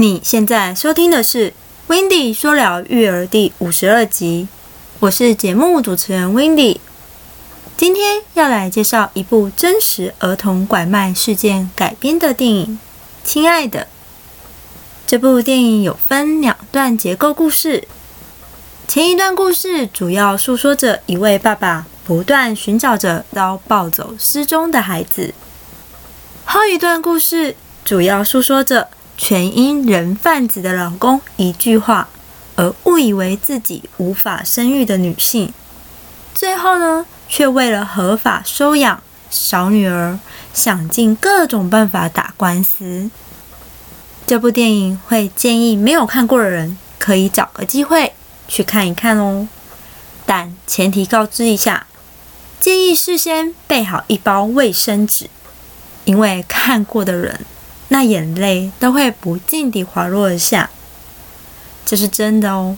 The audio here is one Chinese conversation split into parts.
你现在收听的是《w i n d y 说聊育儿》第五十二集，我是节目主持人 w i n d y 今天要来介绍一部真实儿童拐卖事件改编的电影《亲爱的》。这部电影有分两段结构故事，前一段故事主要诉说着一位爸爸不断寻找着遭抱走失踪的孩子，后一段故事主要诉说着。全因人贩子的老公一句话而误以为自己无法生育的女性，最后呢，却为了合法收养小女儿，想尽各种办法打官司。这部电影会建议没有看过的人可以找个机会去看一看哦，但前提告知一下，建议事先备好一包卫生纸，因为看过的人。那眼泪都会不禁地滑落而下，这是真的哦。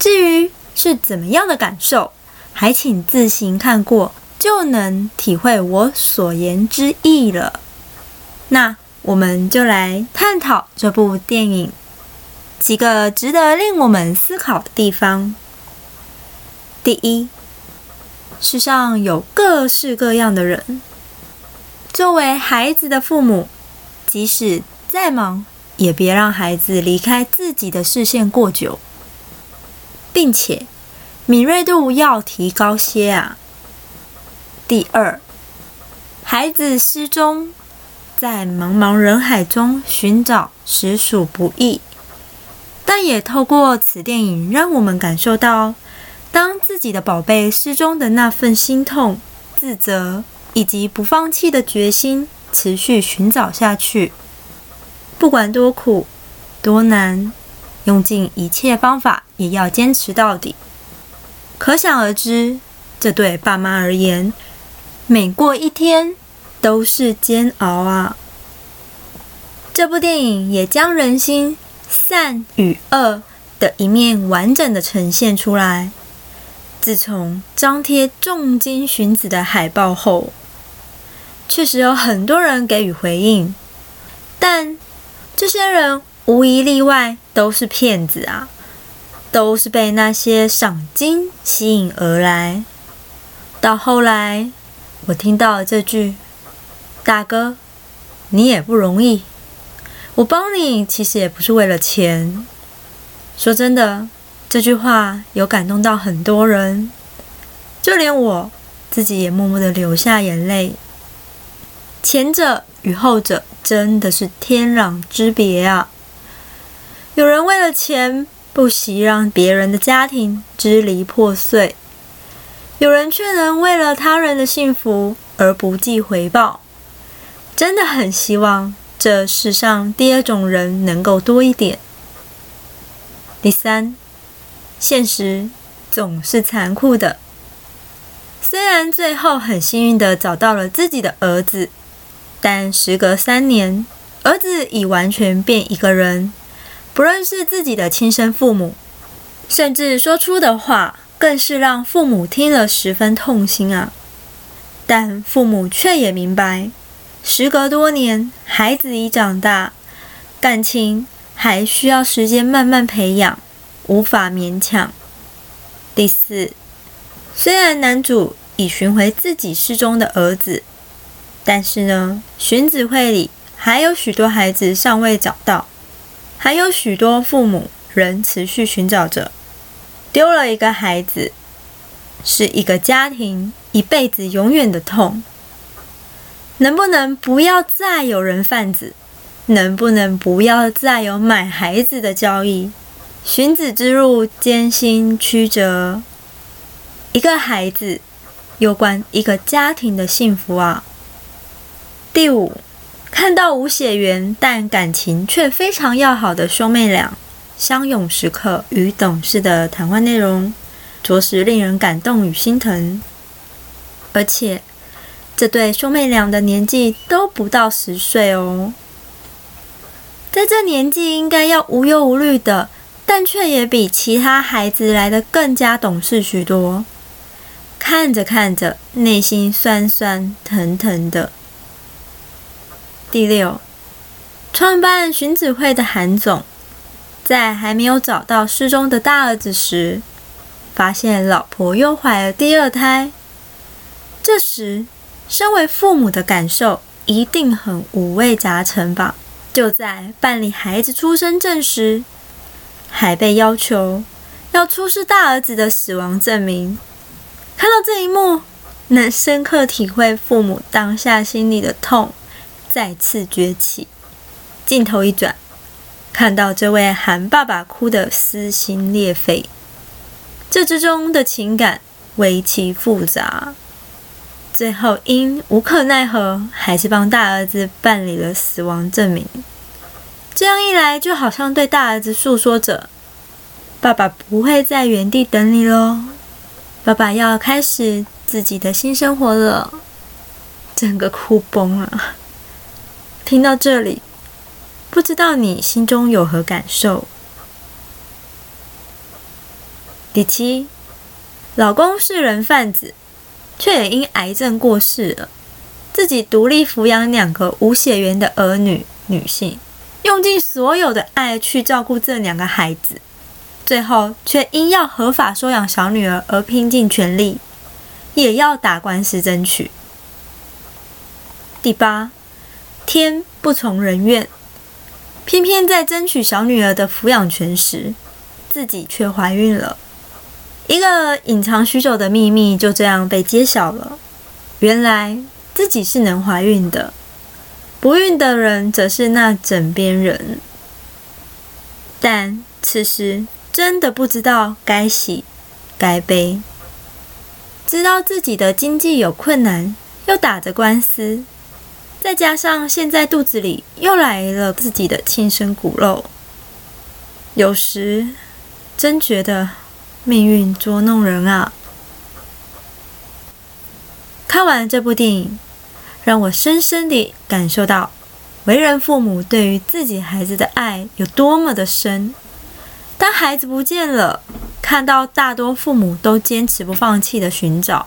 至于是怎么样的感受，还请自行看过就能体会我所言之意了。那我们就来探讨这部电影几个值得令我们思考的地方。第一，世上有各式各样的人，作为孩子的父母。即使再忙，也别让孩子离开自己的视线过久，并且敏锐度要提高些啊。第二，孩子失踪，在茫茫人海中寻找实属不易，但也透过此电影，让我们感受到，当自己的宝贝失踪的那份心痛、自责以及不放弃的决心。持续寻找下去，不管多苦多难，用尽一切方法也要坚持到底。可想而知，这对爸妈而言，每过一天都是煎熬啊！这部电影也将人心善与恶的一面完整的呈现出来。自从张贴重金寻子的海报后，确实有很多人给予回应，但这些人无一例外都是骗子啊，都是被那些赏金吸引而来。到后来，我听到这句：“大哥，你也不容易，我帮你其实也不是为了钱。”说真的，这句话有感动到很多人，就连我自己也默默的流下眼泪。前者与后者真的是天壤之别啊！有人为了钱不惜让别人的家庭支离破碎，有人却能为了他人的幸福而不计回报。真的很希望这世上第二种人能够多一点。第三，现实总是残酷的。虽然最后很幸运的找到了自己的儿子。但时隔三年，儿子已完全变一个人，不认识自己的亲生父母，甚至说出的话更是让父母听了十分痛心啊！但父母却也明白，时隔多年，孩子已长大，感情还需要时间慢慢培养，无法勉强。第四，虽然男主已寻回自己失踪的儿子。但是呢，寻子会里还有许多孩子尚未找到，还有许多父母仍持续寻找着。丢了一个孩子，是一个家庭一辈子永远的痛。能不能不要再有人贩子？能不能不要再有买孩子的交易？寻子之路艰辛曲折，一个孩子有关一个家庭的幸福啊！第五，看到无血缘但感情却非常要好的兄妹俩相拥时刻与懂事的谈话内容，着实令人感动与心疼。而且，这对兄妹俩的年纪都不到十岁哦，在这年纪应该要无忧无虑的，但却也比其他孩子来的更加懂事许多。看着看着，内心酸酸疼疼的。第六，创办荀子会的韩总，在还没有找到失踪的大儿子时，发现老婆又怀了第二胎。这时，身为父母的感受一定很五味杂陈吧？就在办理孩子出生证时，还被要求要出示大儿子的死亡证明。看到这一幕，能深刻体会父母当下心里的痛，再次崛起。镜头一转，看到这位韩爸爸哭得撕心裂肺，这之中的情感极其复杂。最后因无可奈何，还是帮大儿子办理了死亡证明。这样一来，就好像对大儿子诉说着：“爸爸不会在原地等你喽，爸爸要开始自己的新生活了。”整个哭崩了。听到这里。不知道你心中有何感受？第七，老公是人贩子，却也因癌症过世了。自己独立抚养两个无血缘的儿女，女性用尽所有的爱去照顾这两个孩子，最后却因要合法收养小女儿而拼尽全力，也要打官司争取。第八，天不从人愿。偏偏在争取小女儿的抚养权时，自己却怀孕了。一个隐藏许久的秘密就这样被揭晓了。原来自己是能怀孕的，不孕的人则是那枕边人。但此时真的不知道该喜该悲，知道自己的经济有困难，又打着官司。再加上现在肚子里又来了自己的亲生骨肉，有时真觉得命运捉弄人啊！看完这部电影，让我深深地感受到为人父母对于自己孩子的爱有多么的深。当孩子不见了，看到大多父母都坚持不放弃的寻找。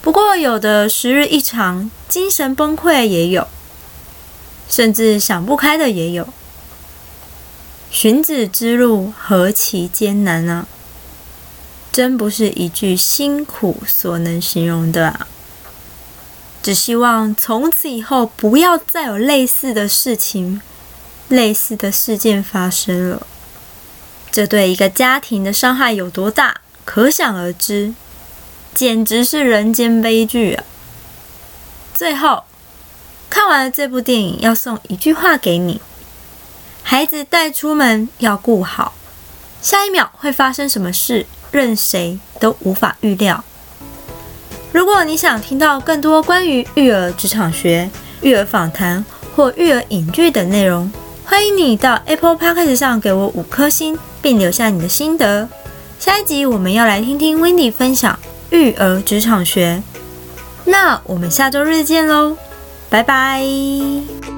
不过，有的时日一长，精神崩溃也有，甚至想不开的也有。寻子之路何其艰难啊！真不是一句辛苦所能形容的！只希望从此以后不要再有类似的事情、类似的事件发生了。这对一个家庭的伤害有多大，可想而知。简直是人间悲剧啊！最后看完了这部电影，要送一句话给你：孩子带出门要顾好，下一秒会发生什么事，任谁都无法预料。如果你想听到更多关于育儿职场学、育儿访谈或育儿影剧等内容，欢迎你到 Apple Podcast 上给我五颗星，并留下你的心得。下一集我们要来听听 Wendy 分享。育儿职场学，那我们下周日见喽，拜拜。